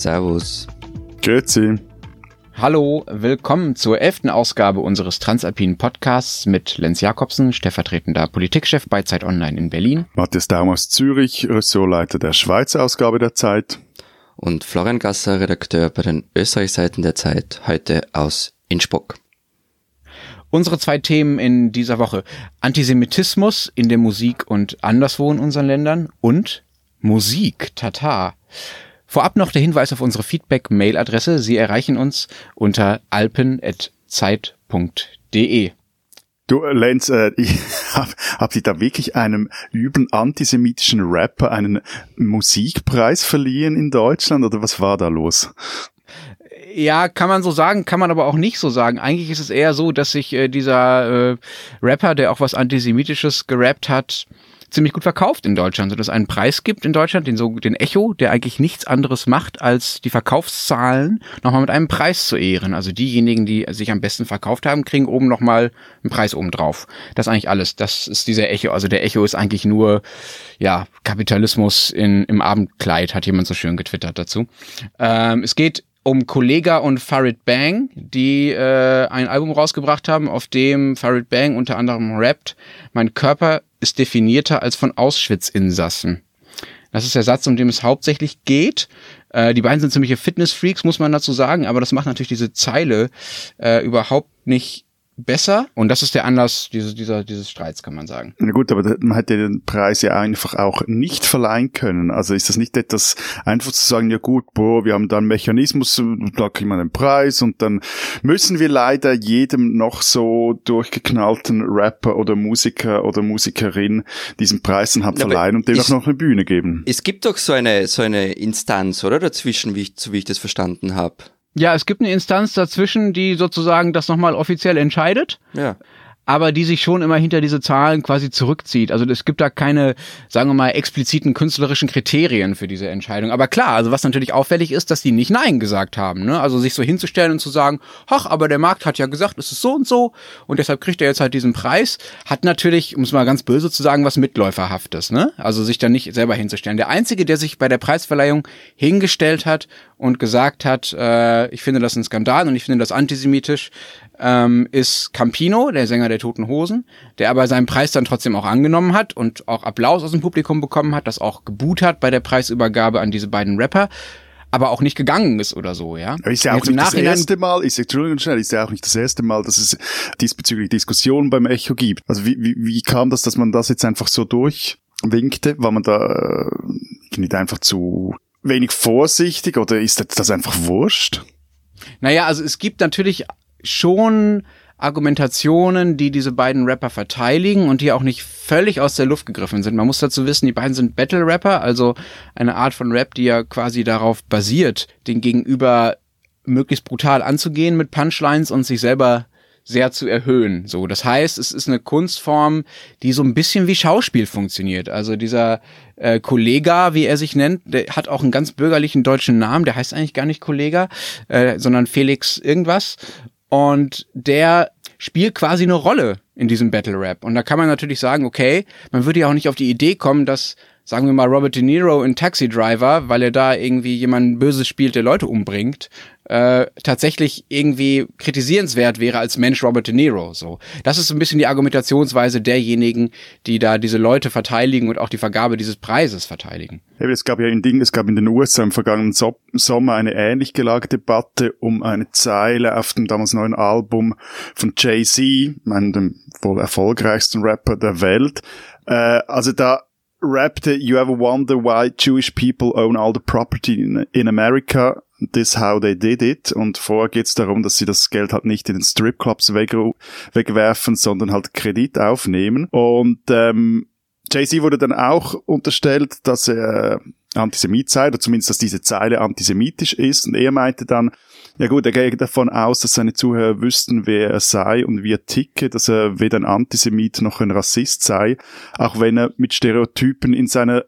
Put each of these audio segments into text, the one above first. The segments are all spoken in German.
Servus. Grüezi. Hallo, willkommen zur elften Ausgabe unseres Transalpinen Podcasts mit Lenz Jakobsen, stellvertretender Politikchef bei Zeit Online in Berlin. Matthias Daum aus Zürich, Ressortleiter der Schweizer Ausgabe der Zeit. Und Florian Gasser, Redakteur bei den Österreichseiten der Zeit, heute aus Innsbruck. Unsere zwei Themen in dieser Woche. Antisemitismus in der Musik und anderswo in unseren Ländern und Musik, Tata. Vorab noch der Hinweis auf unsere Feedback-Mail-Adresse. Sie erreichen uns unter alpen.zeit.de. Du, Lenz, äh, ich hab, habt ihr da wirklich einem üben antisemitischen Rapper einen Musikpreis verliehen in Deutschland oder was war da los? Ja, kann man so sagen, kann man aber auch nicht so sagen. Eigentlich ist es eher so, dass sich äh, dieser äh, Rapper, der auch was Antisemitisches gerappt hat, ziemlich gut verkauft in Deutschland, sodass es einen Preis gibt in Deutschland, den, so, den Echo, der eigentlich nichts anderes macht, als die Verkaufszahlen nochmal mit einem Preis zu ehren. Also diejenigen, die sich am besten verkauft haben, kriegen oben nochmal einen Preis oben drauf. Das ist eigentlich alles. Das ist dieser Echo. Also der Echo ist eigentlich nur, ja, Kapitalismus in, im Abendkleid, hat jemand so schön getwittert dazu. Ähm, es geht um Kollega und Farid Bang, die äh, ein Album rausgebracht haben, auf dem Farid Bang unter anderem rappt, mein Körper ist definierter als von Auschwitz-Insassen. Das ist der Satz, um den es hauptsächlich geht. Äh, die beiden sind ziemliche Fitness-Freaks, muss man dazu sagen, aber das macht natürlich diese Zeile äh, überhaupt nicht besser. Und das ist der Anlass dieses, dieser, dieses Streits, kann man sagen. Na gut, aber man hätte den Preis ja einfach auch nicht verleihen können. Also ist das nicht etwas einfach zu sagen, ja gut, boah, wir haben da einen Mechanismus, da kriegen wir einen Preis und dann müssen wir leider jedem noch so durchgeknallten Rapper oder Musiker oder Musikerin diesen Preis dann halt ja, verleihen und dem auch noch eine Bühne geben. Es gibt doch so eine, so eine Instanz, oder? Dazwischen, wie ich, so wie ich das verstanden habe. Ja, es gibt eine Instanz dazwischen, die sozusagen das nochmal offiziell entscheidet. Ja aber die sich schon immer hinter diese Zahlen quasi zurückzieht. Also es gibt da keine, sagen wir mal, expliziten künstlerischen Kriterien für diese Entscheidung. Aber klar, also was natürlich auffällig ist, dass die nicht Nein gesagt haben. Ne? Also sich so hinzustellen und zu sagen, ach, aber der Markt hat ja gesagt, es ist so und so und deshalb kriegt er jetzt halt diesen Preis, hat natürlich, um es mal ganz böse zu sagen, was Mitläuferhaftes. Ne? Also sich da nicht selber hinzustellen. Der Einzige, der sich bei der Preisverleihung hingestellt hat und gesagt hat, äh, ich finde das ein Skandal und ich finde das antisemitisch, ähm, ist Campino, der Sänger der Toten Hosen, der aber seinen Preis dann trotzdem auch angenommen hat und auch Applaus aus dem Publikum bekommen hat, das auch geboot hat bei der Preisübergabe an diese beiden Rapper aber auch nicht gegangen ist oder so, ja. Ist ja auch nicht das erste Mal, ist, Entschuldigung schnell, ist ja auch nicht das erste Mal, dass es diesbezüglich Diskussionen beim Echo gibt. Also wie, wie, wie kam das, dass man das jetzt einfach so durchwinkte? War man da äh, nicht einfach zu wenig vorsichtig oder ist das einfach wurscht? Naja, also es gibt natürlich schon Argumentationen, die diese beiden Rapper verteidigen und die auch nicht völlig aus der Luft gegriffen sind. Man muss dazu wissen, die beiden sind Battle Rapper, also eine Art von Rap, die ja quasi darauf basiert, den Gegenüber möglichst brutal anzugehen mit Punchlines und sich selber sehr zu erhöhen. So, das heißt, es ist eine Kunstform, die so ein bisschen wie Schauspiel funktioniert. Also dieser äh, Kollega, wie er sich nennt, der hat auch einen ganz bürgerlichen deutschen Namen. Der heißt eigentlich gar nicht Kollega, äh, sondern Felix irgendwas. Und der spielt quasi eine Rolle in diesem Battle Rap. Und da kann man natürlich sagen, okay, man würde ja auch nicht auf die Idee kommen, dass sagen wir mal Robert De Niro in Taxi Driver, weil er da irgendwie jemanden Böses spielt, der Leute umbringt, äh, tatsächlich irgendwie kritisierenswert wäre als Mensch Robert De Niro. So, das ist ein bisschen die Argumentationsweise derjenigen, die da diese Leute verteidigen und auch die Vergabe dieses Preises verteidigen. Es gab ja in Ding, es gab in den USA im vergangenen so Sommer eine ähnlich gelagerte Debatte um eine Zeile auf dem damals neuen Album von Jay-Z, einem dem wohl erfolgreichsten Rapper der Welt. Äh, also da rappte You ever wonder why Jewish people own all the property in, in America? This how they did it. Und vorher geht es darum, dass sie das Geld halt nicht in den Stripclubs weg, wegwerfen, sondern halt Kredit aufnehmen. Und ähm, Jay-Z wurde dann auch unterstellt, dass er Antisemit sei, oder zumindest, dass diese Zeile antisemitisch ist. Und er meinte dann, ja gut, er geht davon aus, dass seine Zuhörer wüssten, wer er sei und wie er ticke, dass er weder ein Antisemit noch ein Rassist sei, auch wenn er mit Stereotypen in, seiner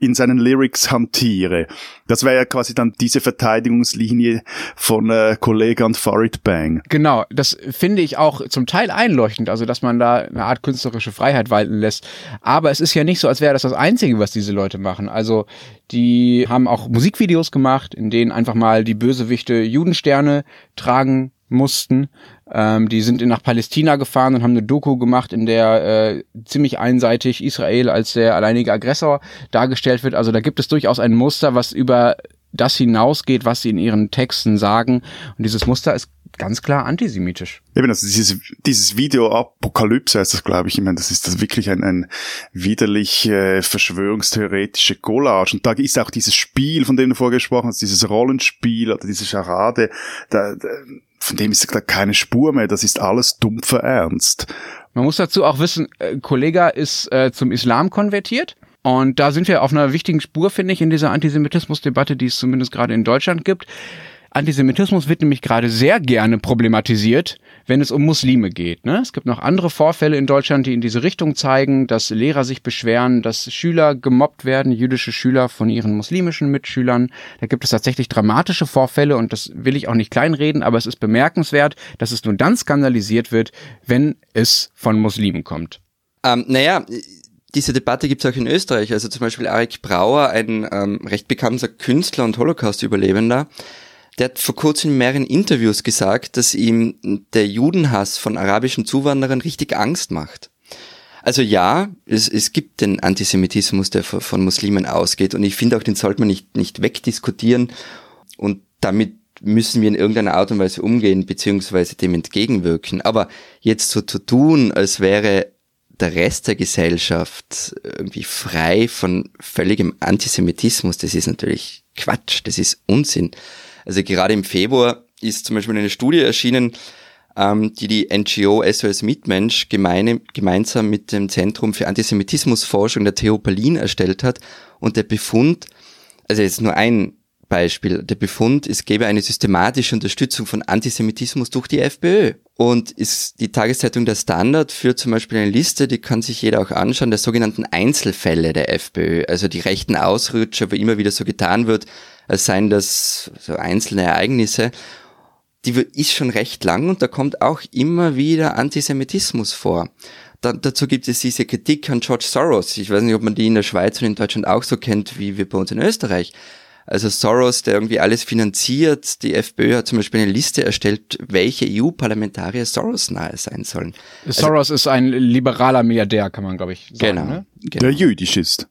in seinen Lyrics hantiere. Das wäre ja quasi dann diese Verteidigungslinie von äh, Kollegern Farid Bang. Genau, das finde ich auch zum Teil einleuchtend, also dass man da eine Art künstlerische Freiheit walten lässt. Aber es ist ja nicht so, als wäre das das Einzige, was diese Leute machen. Also die haben auch Musikvideos gemacht, in denen einfach mal die Bösewichte Judensterne tragen mussten. Ähm, die sind nach Palästina gefahren und haben eine Doku gemacht, in der äh, ziemlich einseitig Israel als der alleinige Aggressor dargestellt wird. Also da gibt es durchaus ein Muster, was über das hinausgeht, was sie in ihren Texten sagen. Und dieses Muster ist ganz klar antisemitisch. Eben, also dieses, dieses Video Apokalypse heißt das, glaube ich. Ich meine, das ist das wirklich ein, ein widerlich äh, verschwörungstheoretische Collage. Und da ist auch dieses Spiel, von dem du vorher gesprochen hast, dieses Rollenspiel oder diese Charade, da, da, von dem ist keine Spur mehr. Das ist alles dumpfer Ernst. Man muss dazu auch wissen, äh, Kollega ist äh, zum Islam konvertiert. Und da sind wir auf einer wichtigen Spur, finde ich, in dieser Antisemitismusdebatte, die es zumindest gerade in Deutschland gibt. Antisemitismus wird nämlich gerade sehr gerne problematisiert, wenn es um Muslime geht. Ne? Es gibt noch andere Vorfälle in Deutschland, die in diese Richtung zeigen, dass Lehrer sich beschweren, dass Schüler gemobbt werden, jüdische Schüler von ihren muslimischen Mitschülern. Da gibt es tatsächlich dramatische Vorfälle und das will ich auch nicht kleinreden, aber es ist bemerkenswert, dass es nur dann skandalisiert wird, wenn es von Muslimen kommt. Ähm, naja, diese Debatte gibt es auch in Österreich. Also zum Beispiel Arik Brauer, ein ähm, recht bekannter Künstler und Holocaust-Überlebender, der hat vor kurzem in mehreren Interviews gesagt, dass ihm der Judenhass von arabischen Zuwanderern richtig Angst macht. Also ja, es, es gibt den Antisemitismus, der von Muslimen ausgeht und ich finde auch, den sollte man nicht, nicht wegdiskutieren und damit müssen wir in irgendeiner Art und Weise umgehen, beziehungsweise dem entgegenwirken. Aber jetzt so zu tun, als wäre der Rest der Gesellschaft irgendwie frei von völligem Antisemitismus, das ist natürlich Quatsch, das ist Unsinn. Also gerade im Februar ist zum Beispiel eine Studie erschienen, ähm, die die NGO SOS Mitmensch gemeine, gemeinsam mit dem Zentrum für Antisemitismusforschung der Berlin erstellt hat. Und der Befund, also jetzt nur ein Beispiel, der Befund, es gäbe eine systematische Unterstützung von Antisemitismus durch die FPÖ. Und ist die Tageszeitung Der Standard führt zum Beispiel eine Liste, die kann sich jeder auch anschauen, der sogenannten Einzelfälle der FPÖ, also die rechten Ausrutscher, wo immer wieder so getan wird, als seien das so einzelne Ereignisse. Die ist schon recht lang und da kommt auch immer wieder Antisemitismus vor. Da, dazu gibt es diese Kritik an George Soros. Ich weiß nicht, ob man die in der Schweiz und in Deutschland auch so kennt, wie wir bei uns in Österreich. Also Soros, der irgendwie alles finanziert. Die FPÖ hat zum Beispiel eine Liste erstellt, welche EU-Parlamentarier Soros nahe sein sollen. Soros also, ist ein liberaler Milliardär, kann man, glaube ich, sagen. Genau, ne? genau. Der jüdisch ist.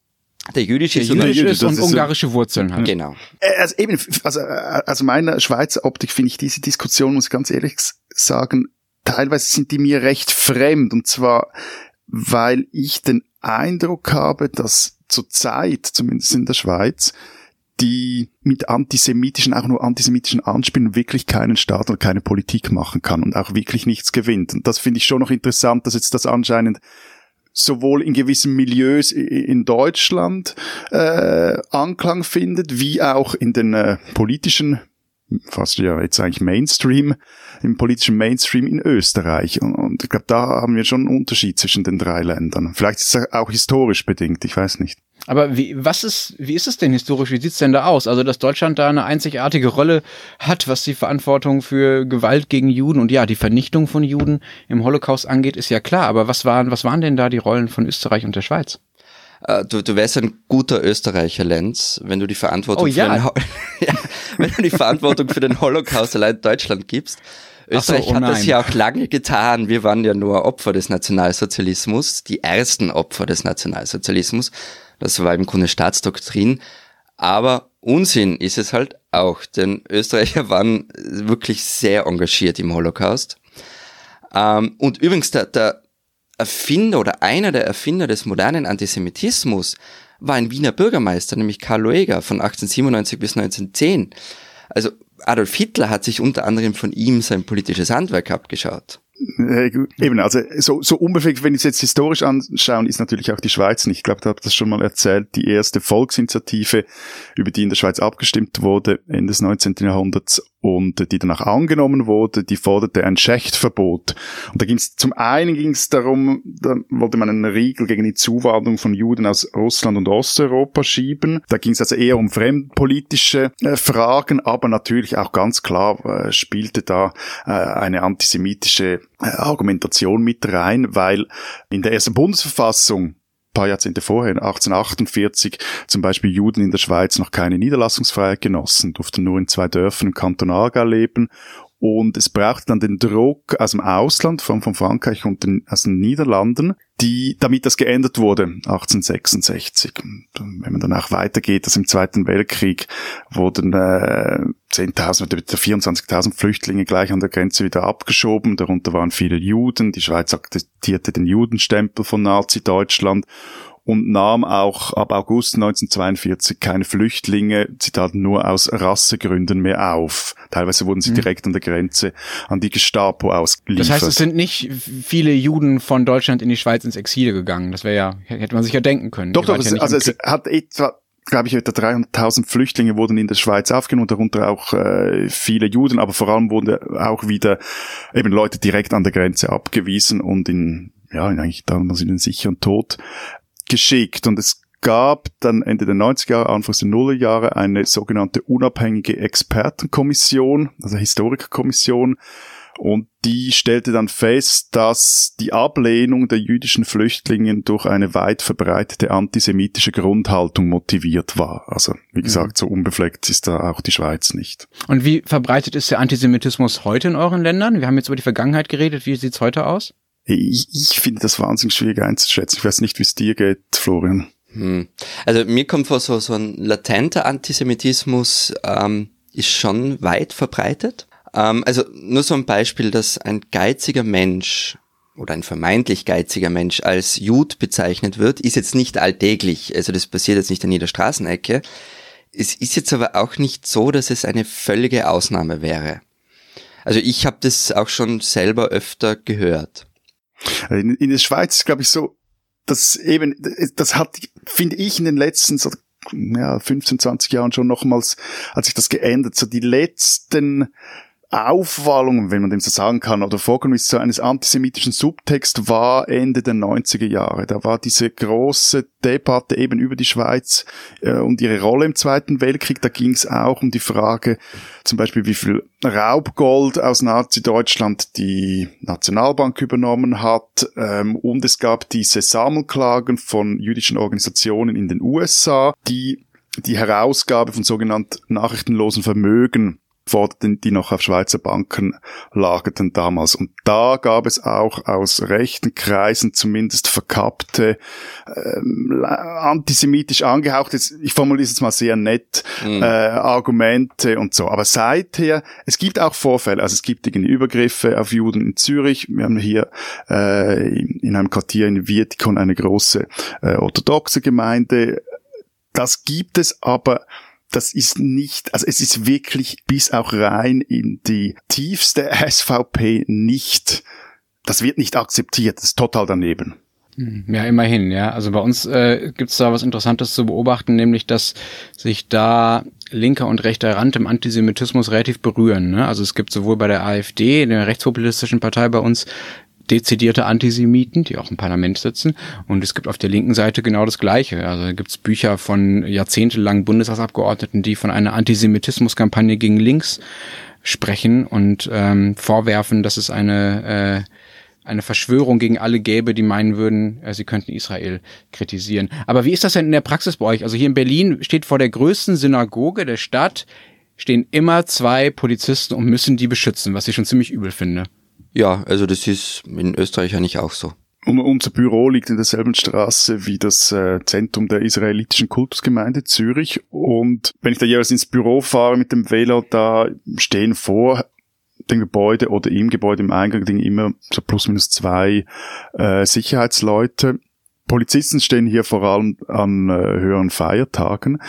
Der jüdische, der jüdische ist und ungarische Wurzeln hat. Genau. Äh, also eben, also, äh, also meiner Schweizer Optik finde ich diese Diskussion, muss ich ganz ehrlich sagen, teilweise sind die mir recht fremd. Und zwar, weil ich den Eindruck habe, dass zurzeit, zumindest in der Schweiz, die mit antisemitischen, auch nur antisemitischen Anspielen wirklich keinen Staat oder keine Politik machen kann und auch wirklich nichts gewinnt. Und das finde ich schon noch interessant, dass jetzt das anscheinend sowohl in gewissen Milieus in Deutschland äh, Anklang findet, wie auch in den äh, politischen fast ja jetzt eigentlich Mainstream, im politischen Mainstream in Österreich. Und, und ich glaube, da haben wir schon einen Unterschied zwischen den drei Ländern. Vielleicht ist es auch historisch bedingt, ich weiß nicht. Aber wie, was ist, wie ist es denn historisch? Wie sieht's denn da aus? Also, dass Deutschland da eine einzigartige Rolle hat, was die Verantwortung für Gewalt gegen Juden und ja, die Vernichtung von Juden im Holocaust angeht, ist ja klar. Aber was waren, was waren denn da die Rollen von Österreich und der Schweiz? Äh, du, du wärst ein guter Österreicher, Lenz, wenn du die Verantwortung, oh, für, den ja, wenn du die Verantwortung für den Holocaust allein Deutschland gibst. Österreich so, oh hat das ja auch lange getan. Wir waren ja nur Opfer des Nationalsozialismus, die ersten Opfer des Nationalsozialismus. Das war im Grunde Staatsdoktrin. Aber Unsinn ist es halt auch, denn Österreicher waren wirklich sehr engagiert im Holocaust. Ähm, und übrigens, der, der Erfinder oder einer der Erfinder des modernen Antisemitismus war ein Wiener Bürgermeister, nämlich Karl Lueger von 1897 bis 1910. Also Adolf Hitler hat sich unter anderem von ihm sein politisches Handwerk abgeschaut. Eben, also so, so unbefleckt, wenn ich es jetzt historisch anschauen, ist natürlich auch die Schweiz nicht. Ich glaube, da habe das schon mal erzählt, die erste Volksinitiative, über die in der Schweiz abgestimmt wurde, Ende des 19. Jahrhunderts und die danach angenommen wurde, die forderte ein Schächtverbot. Und da ging es zum einen ging es darum, da wollte man einen Riegel gegen die Zuwanderung von Juden aus Russland und Osteuropa schieben. Da ging es also eher um fremdpolitische äh, Fragen, aber natürlich auch ganz klar äh, spielte da äh, eine antisemitische Argumentation mit rein, weil in der ersten Bundesverfassung paar Jahrzehnte vorher, 1848, zum Beispiel Juden in der Schweiz noch keine Niederlassungsfreiheit genossen, durften nur in zwei Dörfern im Kanton Aargau leben und es braucht dann den Druck aus dem Ausland, von, von Frankreich und den, aus den Niederlanden, die, damit das geändert wurde, 1866. Und wenn man dann auch weitergeht, dass im Zweiten Weltkrieg wurden äh, 10.000 oder 24.000 Flüchtlinge gleich an der Grenze wieder abgeschoben. Darunter waren viele Juden. Die Schweiz akzeptierte den Judenstempel von Nazi-Deutschland und nahm auch ab August 1942 keine Flüchtlinge, Zitat, nur aus Rassegründen mehr auf. Teilweise wurden sie mhm. direkt an der Grenze an die Gestapo ausgeliefert. Das heißt, es sind nicht viele Juden von Deutschland in die Schweiz ins Exil gegangen. Das wäre ja, hätte man sich ja denken können. Doch, doch, es, ja also es hat etwa glaube ich, etwa 300.000 Flüchtlinge wurden in der Schweiz aufgenommen, darunter auch äh, viele Juden, aber vor allem wurden auch wieder eben Leute direkt an der Grenze abgewiesen und in, ja, eigentlich damals in den sicheren Tod geschickt und es gab dann Ende der 90er Jahre, Anfangs der Nullerjahre eine sogenannte unabhängige Expertenkommission, also Historikerkommission, und die stellte dann fest, dass die Ablehnung der jüdischen Flüchtlinge durch eine weit verbreitete antisemitische Grundhaltung motiviert war. Also, wie gesagt, so unbefleckt ist da auch die Schweiz nicht. Und wie verbreitet ist der Antisemitismus heute in euren Ländern? Wir haben jetzt über die Vergangenheit geredet. Wie sieht's heute aus? Ich, ich finde das wahnsinnig schwierig einzuschätzen. Ich weiß nicht, wie es dir geht, Florian. Hm. Also mir kommt vor, so, so ein latenter Antisemitismus ähm, ist schon weit verbreitet. Ähm, also nur so ein Beispiel, dass ein geiziger Mensch oder ein vermeintlich geiziger Mensch als Jud bezeichnet wird, ist jetzt nicht alltäglich. Also das passiert jetzt nicht an jeder Straßenecke. Es ist jetzt aber auch nicht so, dass es eine völlige Ausnahme wäre. Also ich habe das auch schon selber öfter gehört. In, in der Schweiz ist, glaube ich, so, dass eben, das hat, finde ich, in den letzten so, ja, 15, 20 Jahren schon nochmals, hat sich das geändert. So die letzten Aufwallung, wenn man dem so sagen kann, oder Vorkommnisse eines antisemitischen Subtext war Ende der 90er Jahre. Da war diese große Debatte eben über die Schweiz äh, und ihre Rolle im Zweiten Weltkrieg. Da ging es auch um die Frage, zum Beispiel wie viel Raubgold aus Nazi-Deutschland die Nationalbank übernommen hat. Ähm, und es gab diese Sammelklagen von jüdischen Organisationen in den USA, die die Herausgabe von sogenannten nachrichtenlosen Vermögen forderten, die noch auf Schweizer Banken lagerten damals. Und da gab es auch aus rechten Kreisen zumindest verkappte, ähm, antisemitisch angehauchte, ich formuliere es jetzt mal sehr nett, mhm. äh, Argumente und so. Aber seither, es gibt auch Vorfälle, also es gibt irgendwie Übergriffe auf Juden in Zürich. Wir haben hier äh, in einem Quartier in Vietikon eine große äh, orthodoxe Gemeinde. Das gibt es, aber das ist nicht, also es ist wirklich bis auch rein in die tiefste SVP nicht, das wird nicht akzeptiert, das ist total daneben. Hm, ja, immerhin, ja. Also bei uns äh, gibt es da was Interessantes zu beobachten, nämlich dass sich da linker und rechter Rand im Antisemitismus relativ berühren. Ne? Also es gibt sowohl bei der AfD, der rechtspopulistischen Partei bei uns, dezidierte Antisemiten, die auch im Parlament sitzen. Und es gibt auf der linken Seite genau das Gleiche. Also da gibt es Bücher von jahrzehntelangen Bundestagsabgeordneten, die von einer Antisemitismuskampagne gegen links sprechen und ähm, vorwerfen, dass es eine äh, eine Verschwörung gegen alle gäbe, die meinen würden, äh, sie könnten Israel kritisieren. Aber wie ist das denn in der Praxis bei euch? Also hier in Berlin steht vor der größten Synagoge der Stadt stehen immer zwei Polizisten und müssen die beschützen, was ich schon ziemlich übel finde. Ja, also das ist in Österreich eigentlich auch so. Und unser Büro liegt in derselben Straße wie das äh, Zentrum der israelitischen Kultusgemeinde Zürich. Und wenn ich da jeweils ins Büro fahre mit dem Velo, da stehen vor dem Gebäude oder im Gebäude im Eingang immer so plus minus zwei äh, Sicherheitsleute. Polizisten stehen hier vor allem an äh, höheren Feiertagen.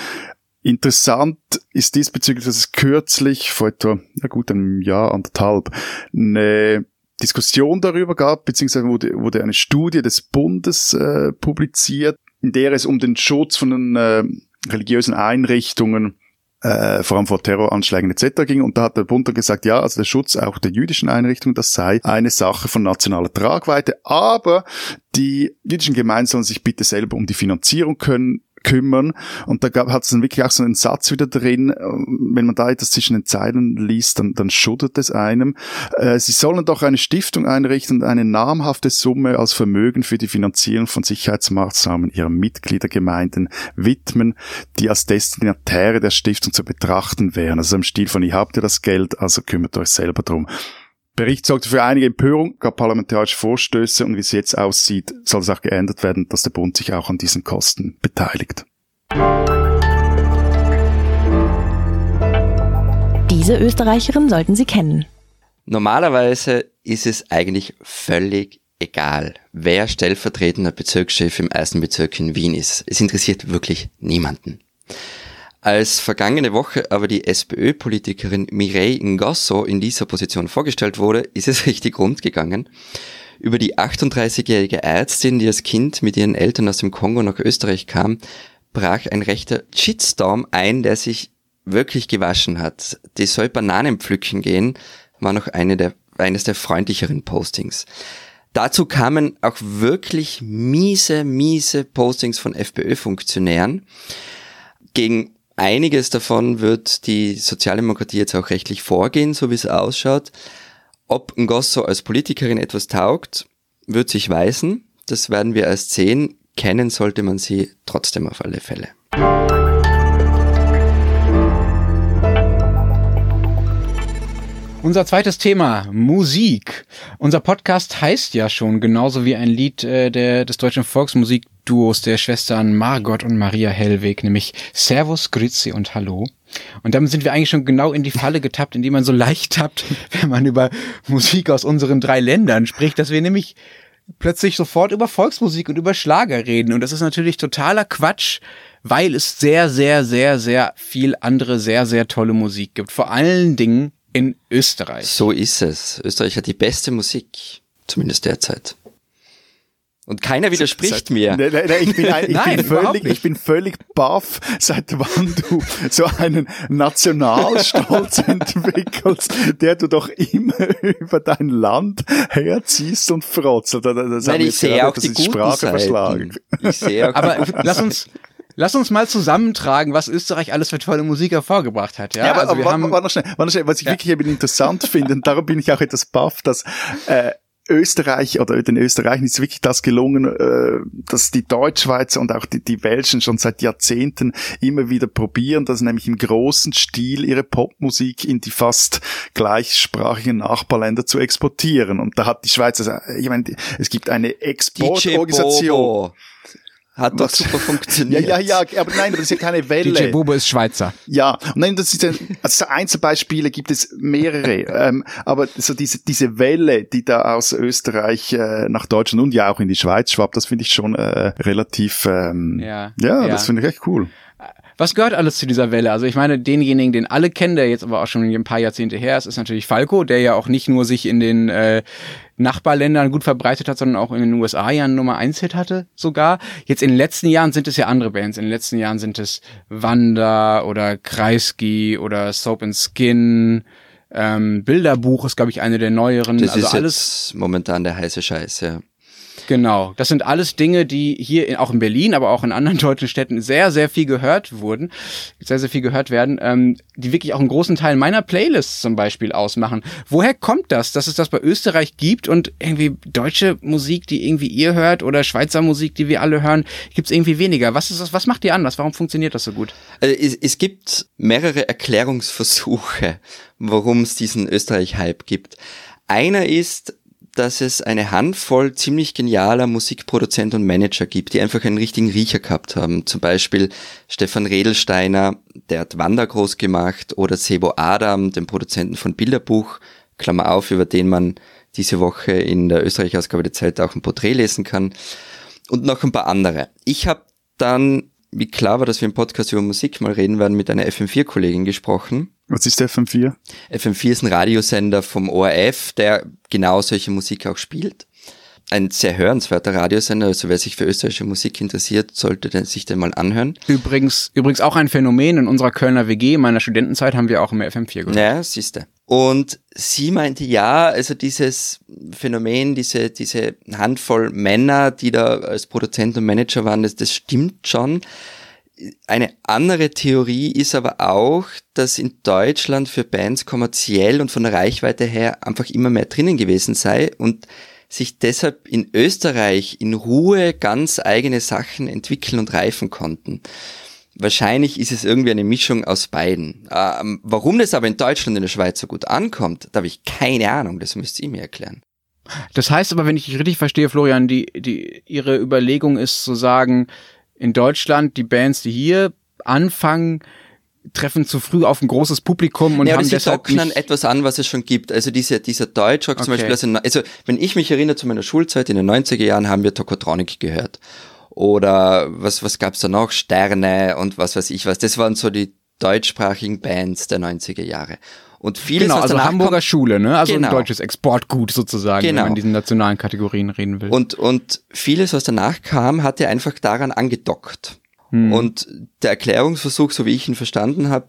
Interessant ist diesbezüglich, dass es kürzlich, vor etwa, ja gut, einem Jahr, anderthalb, eine Diskussion darüber gab, beziehungsweise wurde, wurde eine Studie des Bundes äh, publiziert, in der es um den Schutz von den äh, religiösen Einrichtungen äh, vor allem vor Terroranschlägen etc. ging. Und da hat der Bund dann gesagt, ja, also der Schutz auch der jüdischen Einrichtungen, das sei eine Sache von nationaler Tragweite, aber die jüdischen Gemeinden sollen sich bitte selber um die Finanzierung können, kümmern. Und da hat es dann wirklich auch so einen Satz wieder drin, wenn man da etwas zwischen den Zeilen liest, dann, dann schuddert es einem. Äh, sie sollen doch eine Stiftung einrichten und eine namhafte Summe als Vermögen für die Finanzierung von Sicherheitsmaßnahmen ihrer Mitgliedergemeinden widmen, die als Destinatäre der Stiftung zu betrachten wären. Also im Stil von, ihr habt ja das Geld, also kümmert euch selber drum. Bericht sorgte für einige Empörung, gab parlamentarische Vorstöße und wie es jetzt aussieht, soll es auch geändert werden, dass der Bund sich auch an diesen Kosten beteiligt. Diese Österreicherin sollten Sie kennen. Normalerweise ist es eigentlich völlig egal, wer stellvertretender Bezirkschef im ersten Bezirk in Wien ist. Es interessiert wirklich niemanden. Als vergangene Woche aber die SPÖ-Politikerin Mireille Ngosso in dieser Position vorgestellt wurde, ist es richtig rund gegangen. Über die 38-jährige Ärztin, die als Kind mit ihren Eltern aus dem Kongo nach Österreich kam, brach ein rechter Shitstorm ein, der sich wirklich gewaschen hat. Die soll Bananen pflücken gehen, war noch eine der, eines der freundlicheren Postings. Dazu kamen auch wirklich miese, miese Postings von FPÖ-Funktionären. Gegen Einiges davon wird die Sozialdemokratie jetzt auch rechtlich vorgehen, so wie es ausschaut. Ob Ngosso als Politikerin etwas taugt, wird sich weisen. Das werden wir erst sehen. Kennen sollte man sie trotzdem auf alle Fälle. Unser zweites Thema, Musik. Unser Podcast heißt ja schon genauso wie ein Lied äh, der, des deutschen Volksmusikduos der Schwestern Margot und Maria Hellweg, nämlich Servus, Grüezi und Hallo. Und damit sind wir eigentlich schon genau in die Falle getappt, in die man so leicht tappt, wenn man über Musik aus unseren drei Ländern spricht, dass wir nämlich plötzlich sofort über Volksmusik und über Schlager reden. Und das ist natürlich totaler Quatsch, weil es sehr, sehr, sehr, sehr viel andere, sehr, sehr tolle Musik gibt. Vor allen Dingen in Österreich. So ist es. Österreich hat die beste Musik, zumindest derzeit. Und keiner widerspricht seit, mir. Ne, ne, ne, ich, bin ich, Nein, bin völlig, ich bin völlig baff, seit wann du so einen Nationalstolz entwickelst, der du doch immer über dein Land herziehst und frotzt. Das Nein, ich sehe auch die guten Sprache Seiten. verschlagen. Ich sehe auch Aber lass uns, lass uns mal zusammentragen, was Österreich alles für tolle Musik hervorgebracht hat. Ja, Ja, aber, also wir haben, warte noch schnell, warte noch schnell, was ich Ja. wirklich eben interessant finde, und darum bin ich auch etwas baff, dass äh, Österreich oder den Österreichern ist wirklich das gelungen, äh, dass die Deutschschweizer und auch die, die Welschen schon seit Jahrzehnten immer wieder probieren, dass nämlich im großen Stil ihre Popmusik in die fast gleichsprachigen Nachbarländer zu exportieren. Und da hat die Schweiz, also, ich meine, es gibt eine Exportorganisation. Hat doch super Ja, funktioniert. ja, ja, aber nein, aber das ist ja keine Welle. DJ Bobo ist Schweizer. Ja, und nein, das ist ein, also so Einzelbeispiele gibt es mehrere, ähm, aber so diese diese Welle, die da aus Österreich äh, nach Deutschland und ja auch in die Schweiz schwappt, das finde ich schon äh, relativ, ähm, Ja. ja, Ja. das finde ich echt cool. Was gehört alles zu dieser Welle? Also ich meine, denjenigen, den alle kennen, der jetzt aber auch schon ein paar Jahrzehnte her ist, ist natürlich Falco, der ja auch nicht nur sich in den äh, Nachbarländern gut verbreitet hat, sondern auch in den USA ja einen Nummer 1 Hit hatte sogar. Jetzt in den letzten Jahren sind es ja andere Bands. In den letzten Jahren sind es Wanda oder Kreisky oder Soap and Skin. Ähm, Bilderbuch ist, glaube ich, eine der neueren. Das also ist alles momentan der heiße Scheiß, ja. Genau, das sind alles Dinge, die hier in, auch in Berlin, aber auch in anderen deutschen Städten sehr, sehr viel gehört wurden, sehr, sehr viel gehört werden, ähm, die wirklich auch einen großen Teil meiner Playlists zum Beispiel ausmachen. Woher kommt das, dass es das bei Österreich gibt und irgendwie deutsche Musik, die irgendwie ihr hört oder Schweizer Musik, die wir alle hören, gibt's irgendwie weniger? Was ist das? Was macht die anders? Warum funktioniert das so gut? Also es, es gibt mehrere Erklärungsversuche, warum es diesen Österreich-Hype gibt. Einer ist, dass es eine Handvoll ziemlich genialer Musikproduzent und Manager gibt, die einfach einen richtigen Riecher gehabt haben. Zum Beispiel Stefan Redelsteiner, der hat Wanda groß gemacht, oder Sebo Adam, den Produzenten von Bilderbuch, Klammer auf, über den man diese Woche in der Österreich-Ausgabe der Zeit auch ein Porträt lesen kann. Und noch ein paar andere. Ich habe dann, wie klar war, dass wir im Podcast über Musik mal reden werden, mit einer FM4-Kollegin gesprochen. Was ist FM4? FM4 ist ein Radiosender vom ORF, der genau solche Musik auch spielt. Ein sehr hörenswerter Radiosender, also wer sich für österreichische Musik interessiert, sollte sich den mal anhören. Übrigens, übrigens auch ein Phänomen in unserer Kölner WG, in meiner Studentenzeit haben wir auch im FM4 gehört. Ja, siehste. Und sie meinte, ja, also dieses Phänomen, diese, diese Handvoll Männer, die da als Produzent und Manager waren, das, das stimmt schon. Eine andere Theorie ist aber auch, dass in Deutschland für Bands kommerziell und von der Reichweite her einfach immer mehr drinnen gewesen sei und sich deshalb in Österreich in Ruhe ganz eigene Sachen entwickeln und reifen konnten. Wahrscheinlich ist es irgendwie eine Mischung aus beiden. Ähm, warum das aber in Deutschland und in der Schweiz so gut ankommt, da habe ich keine Ahnung, das müsst ihr mir erklären. Das heißt aber, wenn ich dich richtig verstehe, Florian, die, die, ihre Überlegung ist zu sagen, in Deutschland, die Bands, die hier anfangen, treffen zu früh auf ein großes Publikum und ja, haben sie deshalb docken dann nicht etwas an, was es schon gibt. Also diese, dieser Deutschrock zum Okay. Beispiel, also, also wenn ich mich erinnere zu meiner Schulzeit in den 90er Jahren, haben wir Tokotronic gehört. Oder was, was gab's da noch? Sterne und was weiß ich was. Das waren so die deutschsprachigen Bands der 90er Jahre. Und vieles, Genau, was also danach Hamburger kommt, Schule, ne? Also Genau. ein deutsches Exportgut sozusagen, Genau. wenn man in diesen nationalen Kategorien reden will. Und, und vieles, was danach kam, hatte einfach daran angedockt. Hm. Und der Erklärungsversuch, so wie ich ihn verstanden habe,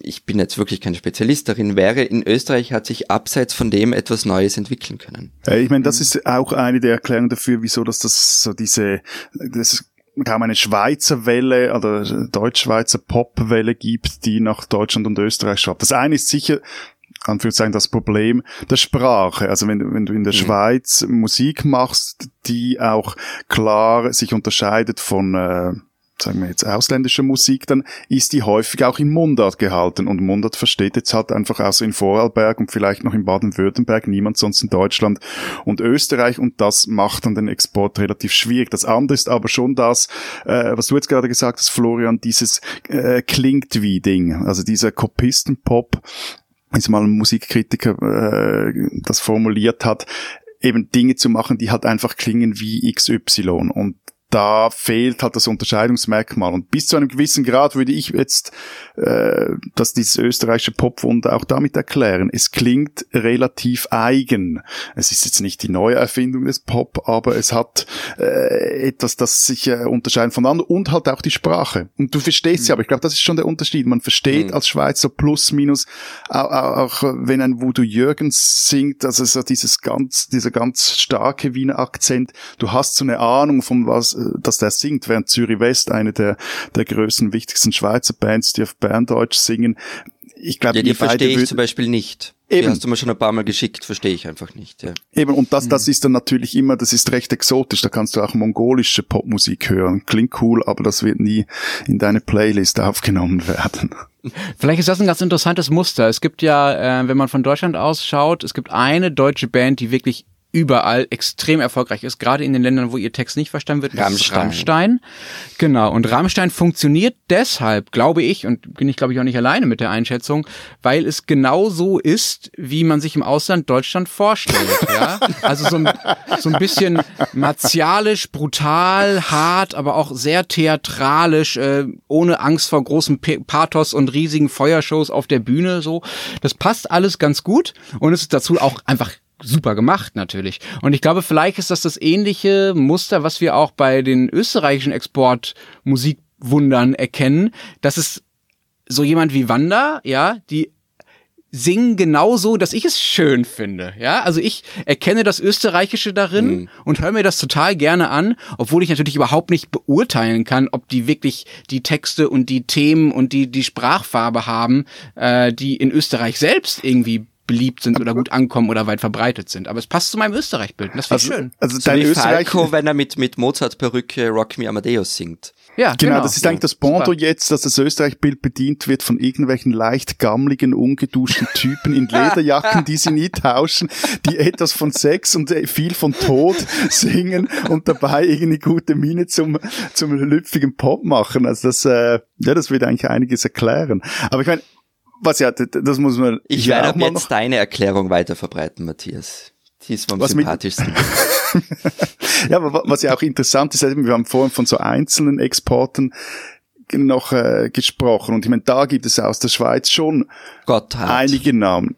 ich bin jetzt wirklich kein Spezialist darin, wäre, in Österreich hat sich abseits von dem etwas Neues entwickeln können. Äh, Ich meine, das ist auch eine der Erklärungen dafür, wieso dass das so diese, das kaum eine Schweizer Welle oder Deutsch-Schweizer Popwelle gibt, die nach Deutschland und Österreich schwappt. Das eine ist sicher, Anführungszeichen, das Problem der Sprache. Also wenn, du- wenn du in der Schweiz Musik machst, die auch klar sich unterscheidet von, äh, sagen wir jetzt ausländischer Musik, dann ist die häufig auch in Mundart gehalten. Und Mundart versteht jetzt halt einfach außer in Vorarlberg und vielleicht noch in Baden-Württemberg niemand sonst in Deutschland und Österreich. Und das macht dann den Export relativ schwierig. Das andere ist aber schon das, äh, was du jetzt gerade gesagt hast, Florian, dieses äh, klingt wie Ding. Also dieser Kopistenpop, ist mal ein Musikkritiker äh, das formuliert hat, eben Dinge zu machen, die halt einfach klingen wie XY. Und da fehlt halt das Unterscheidungsmerkmal. Und bis zu einem gewissen Grad würde ich jetzt äh, dass dieses österreichische Popwunder auch damit erklären. Es klingt relativ eigen. Es ist jetzt nicht die neue Erfindung des Pop, aber es hat äh, etwas, das sich äh, unterscheidet voneinander und halt auch die Sprache. Und du verstehst sie, aber ich glaube, das ist schon der Unterschied. Man versteht Mhm. als Schweizer plus minus auch, auch, auch wenn ein Voodoo Jürgens singt, also so dieses ganz, dieser ganz starke Wiener Akzent, du hast so eine Ahnung von was, äh, dass der singt, während Zürich West eine der, der größten, wichtigsten Schweizer Bands, die auf Berndeutsch singen. Ich glaube, Ja, die verstehe ich zum Beispiel nicht. Die Eben. hast du mir schon ein paar Mal geschickt, verstehe ich einfach nicht. Ja. Eben, und das, das ist dann natürlich immer, das ist recht exotisch. Da kannst du auch mongolische Popmusik hören. Klingt cool, aber das wird nie in deine Playlist aufgenommen werden. Vielleicht ist das ein ganz interessantes Muster. Es gibt ja, äh, wenn man von Deutschland aus schaut, es gibt eine deutsche Band, die wirklich überall extrem erfolgreich ist, gerade in den Ländern, wo ihr Text nicht verstanden wird. Rammstein. Rammstein. Genau. Und Rammstein funktioniert deshalb, glaube ich, und bin ich glaube ich auch nicht alleine mit der Einschätzung, weil es genau so ist, wie man sich im Ausland Deutschland vorstellt. ja? Also so ein, so ein bisschen martialisch, brutal, hart, aber auch sehr theatralisch, äh, ohne Angst vor großem P Pathos und riesigen Feuershows auf der Bühne. So, das passt alles ganz gut und es ist dazu auch einfach super gemacht natürlich. Und ich glaube, vielleicht ist das das ähnliche Muster, was wir auch bei den österreichischen Exportmusikwundern erkennen, dass es so jemand wie Wanda, ja, die singen genauso, dass ich es schön finde. Ja, also ich erkenne das Österreichische darin Mhm. und höre mir das total gerne an, obwohl ich natürlich überhaupt nicht beurteilen kann, ob die wirklich die Texte und die Themen und die die Sprachfarbe haben, äh, die in Österreich selbst irgendwie beliebt sind oder gut ankommen oder weit verbreitet sind. Aber es passt zu meinem Österreich-Bild. Das finde ich Also, schön. also So dein wie Österreich, Falco, wenn er mit, mit Mozart-Perücke Rock Me Amadeus singt. Ja, Genau, das ist eigentlich das Bondo Super. jetzt, dass das Österreich-Bild bedient wird von irgendwelchen leicht gammligen, ungeduschten Typen in Lederjacken, die sie nie tauschen, die etwas von Sex und äh, viel von Tod singen und dabei irgendeine gute Miene zum, zum lüpfigen Pop machen. Also das, äh, ja, das würde eigentlich einiges erklären. Aber ich meine, was ja, das muss man Ich werde auch ab jetzt deine Erklärung weiter verbreiten, Matthias. Die ist am Was mit- sympathischsten. Ja, aber wa- was ja auch interessant ist, wir haben vorhin von so einzelnen Exporten noch äh, gesprochen. Und ich meine, da gibt es aus der Schweiz schon Gotthard. einige Namen.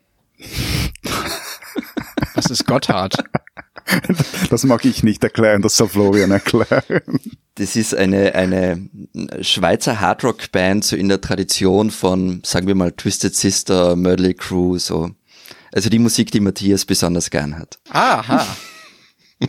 Was ist Gotthard? Das mag ich nicht erklären, das soll Florian erklären. Das ist eine, eine Schweizer Hardrock-Band, so in der Tradition von, sagen wir mal, Twisted Sister, Mötley Crew, so. Also die Musik, die Matthias besonders gern hat. Aha.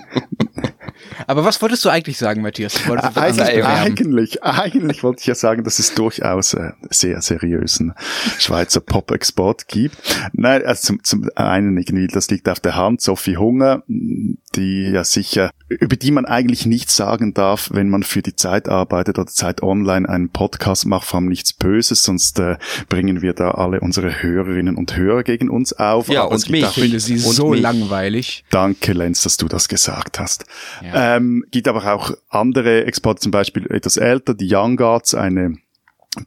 Aber was wolltest du eigentlich sagen, Matthias? Anderes Eigentlich, eigentlich, eigentlich wollte ich ja sagen, dass es durchaus äh, sehr seriösen Schweizer Pop-Export gibt. Nein, also zum, zum einen irgendwie, das liegt auf der Hand, Sophie Hunger, die ja sicher, über die man eigentlich nichts sagen darf, wenn man für die Zeit arbeitet oder Zeit Online einen Podcast macht, vor allem nichts Böses, sonst äh, bringen wir da alle unsere Hörerinnen und Hörer gegen uns auf. Ja, Aber und gibt mich. Ich finde sie so mich. langweilig. Danke, Lenz, dass du das gesagt hast. Ja. Ähm, gibt aber auch andere Exporte, zum Beispiel etwas älter, die Young Guards, eine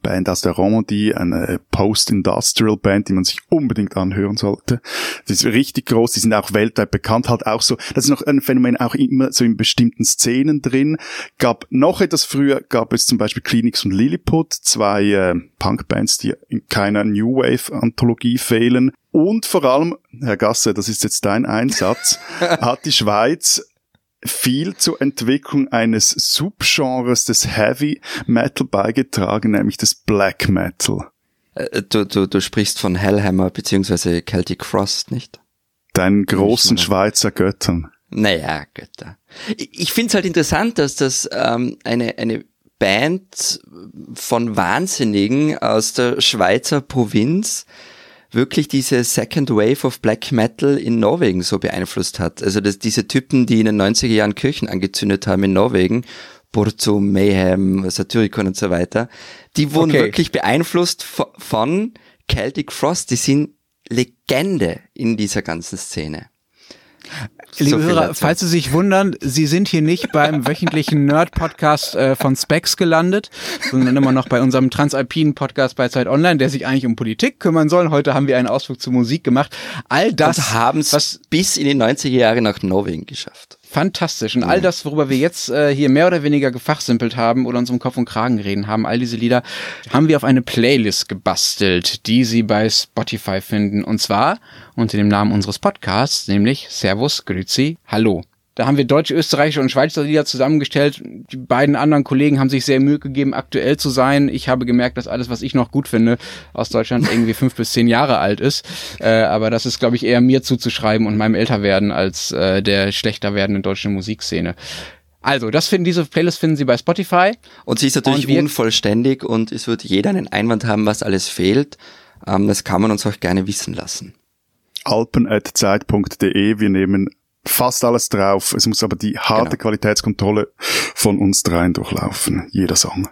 Band aus der Romandie, eine Post-Industrial-Band, die man sich unbedingt anhören sollte. Die ist richtig groß, die sind auch weltweit bekannt, halt auch so, das ist noch ein Phänomen auch immer so in bestimmten Szenen drin. Gab noch etwas früher, gab es zum Beispiel Clinics und Lilliput, zwei äh, Punk-Bands, die in keiner New Wave-Anthologie fehlen. Und vor allem, Herr Gasse, das ist jetzt dein Einsatz, hat die Schweiz viel zur Entwicklung eines Subgenres des Heavy Metal beigetragen, nämlich des Black Metal. Äh, Du, du, du sprichst von Hellhammer beziehungsweise Celtic Frost, nicht? Deinen großen Schweizer Göttern. Naja, Götter. Ich, ich finde es halt interessant, dass das ähm, eine, eine Band von Wahnsinnigen aus der Schweizer Provinz wirklich diese Second Wave of Black Metal in Norwegen so beeinflusst hat. Also dass diese Typen, die in den 90er Jahren Kirchen angezündet haben in Norwegen, Burzo, Mayhem, Satyricon und so weiter, die wurden Okay. wirklich beeinflusst von, von Celtic Frost. Die sind Legende in dieser ganzen Szene. Liebe So Hörer, falls Sie sich wundern, Sie sind hier nicht beim wöchentlichen Nerd-Podcast äh, von Specs gelandet, sondern immer noch bei unserem transalpinen Podcast bei Zeit Online, der sich eigentlich um Politik kümmern soll. Heute haben wir einen Ausflug zur Musik gemacht. All das, haben es was bis in die 90er Jahre nach Norwegen geschafft. Fantastisch. Und all das, worüber wir jetzt äh, hier mehr oder weniger gefachsimpelt haben oder uns um Kopf und Kragen reden haben, all diese Lieder, haben wir auf eine Playlist gebastelt, die Sie bei Spotify finden. Und zwar unter dem Namen unseres Podcasts, nämlich Servus, Grüezi, Hallo. Da haben wir deutsche, österreichische und Schweizer Lieder zusammengestellt. Die beiden anderen Kollegen haben sich sehr Mühe gegeben, aktuell zu sein. Ich habe gemerkt, dass alles, was ich noch gut finde, aus Deutschland irgendwie fünf bis zehn Jahre alt ist. Äh, aber das ist, glaube ich, eher mir zuzuschreiben und meinem Älterwerden als äh, der schlechter werdenden deutschen Musikszene. Also, das finden, diese Playlist finden Sie bei Spotify. Und sie ist natürlich Und unvollständig und es wird jeder einen Einwand haben, was alles fehlt. Ähm, das kann man uns auch gerne wissen lassen. alpen.zeit.de. Wir nehmen fast alles drauf. Es muss aber die harte Genau. Qualitätskontrolle von uns dreien durchlaufen. Jeder Song.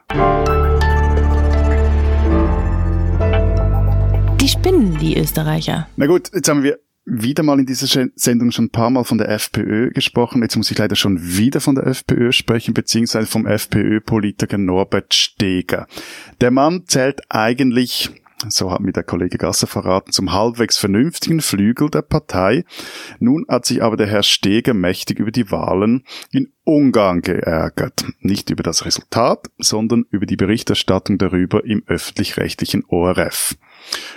Die spinnen, die Österreicher. Na gut, jetzt haben wir wieder mal in dieser Sendung schon ein paar Mal von der FPÖ gesprochen. Jetzt muss ich leider schon wieder von der FPÖ sprechen, beziehungsweise vom FPÖ-Politiker Norbert Steger. Der Mann zählt eigentlich, so hat mir der Kollege Gasser verraten, zum halbwegs vernünftigen Flügel der Partei. Nun hat sich aber der Herr Steger mächtig über die Wahlen in Ungarn geärgert. Nicht über das Resultat, sondern über die Berichterstattung darüber im öffentlich-rechtlichen ORF.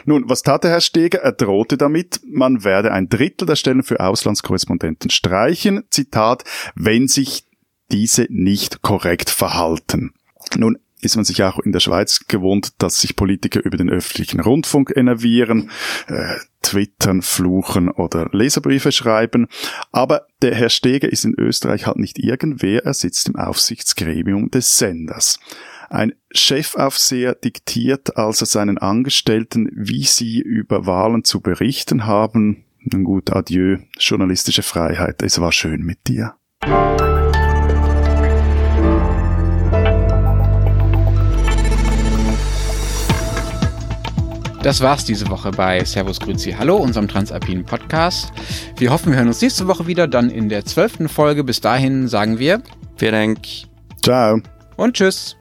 Nun, was tat der Herr Steger? Er drohte damit, man werde ein Drittel der Stellen für Auslandskorrespondenten streichen, Zitat, wenn sich diese nicht korrekt verhalten. Nun ist man sich auch in der Schweiz gewohnt, dass sich Politiker über den öffentlichen Rundfunk enervieren, äh, twittern, fluchen oder Leserbriefe schreiben. Aber der Herr Steger ist in Österreich halt nicht irgendwer, er sitzt im Aufsichtsgremium des Senders. Ein Chefaufseher diktiert also seinen Angestellten, wie sie über Wahlen zu berichten haben. Nun gut, adieu, journalistische Freiheit, es war schön mit dir. Das war's diese Woche bei Servus Grüezi Hallo, unserem Transalpinen Podcast. Wir hoffen, wir hören uns nächste Woche wieder, dann in der zwölften Folge. Bis dahin sagen wir Vielen Dank. Ciao. und tschüss.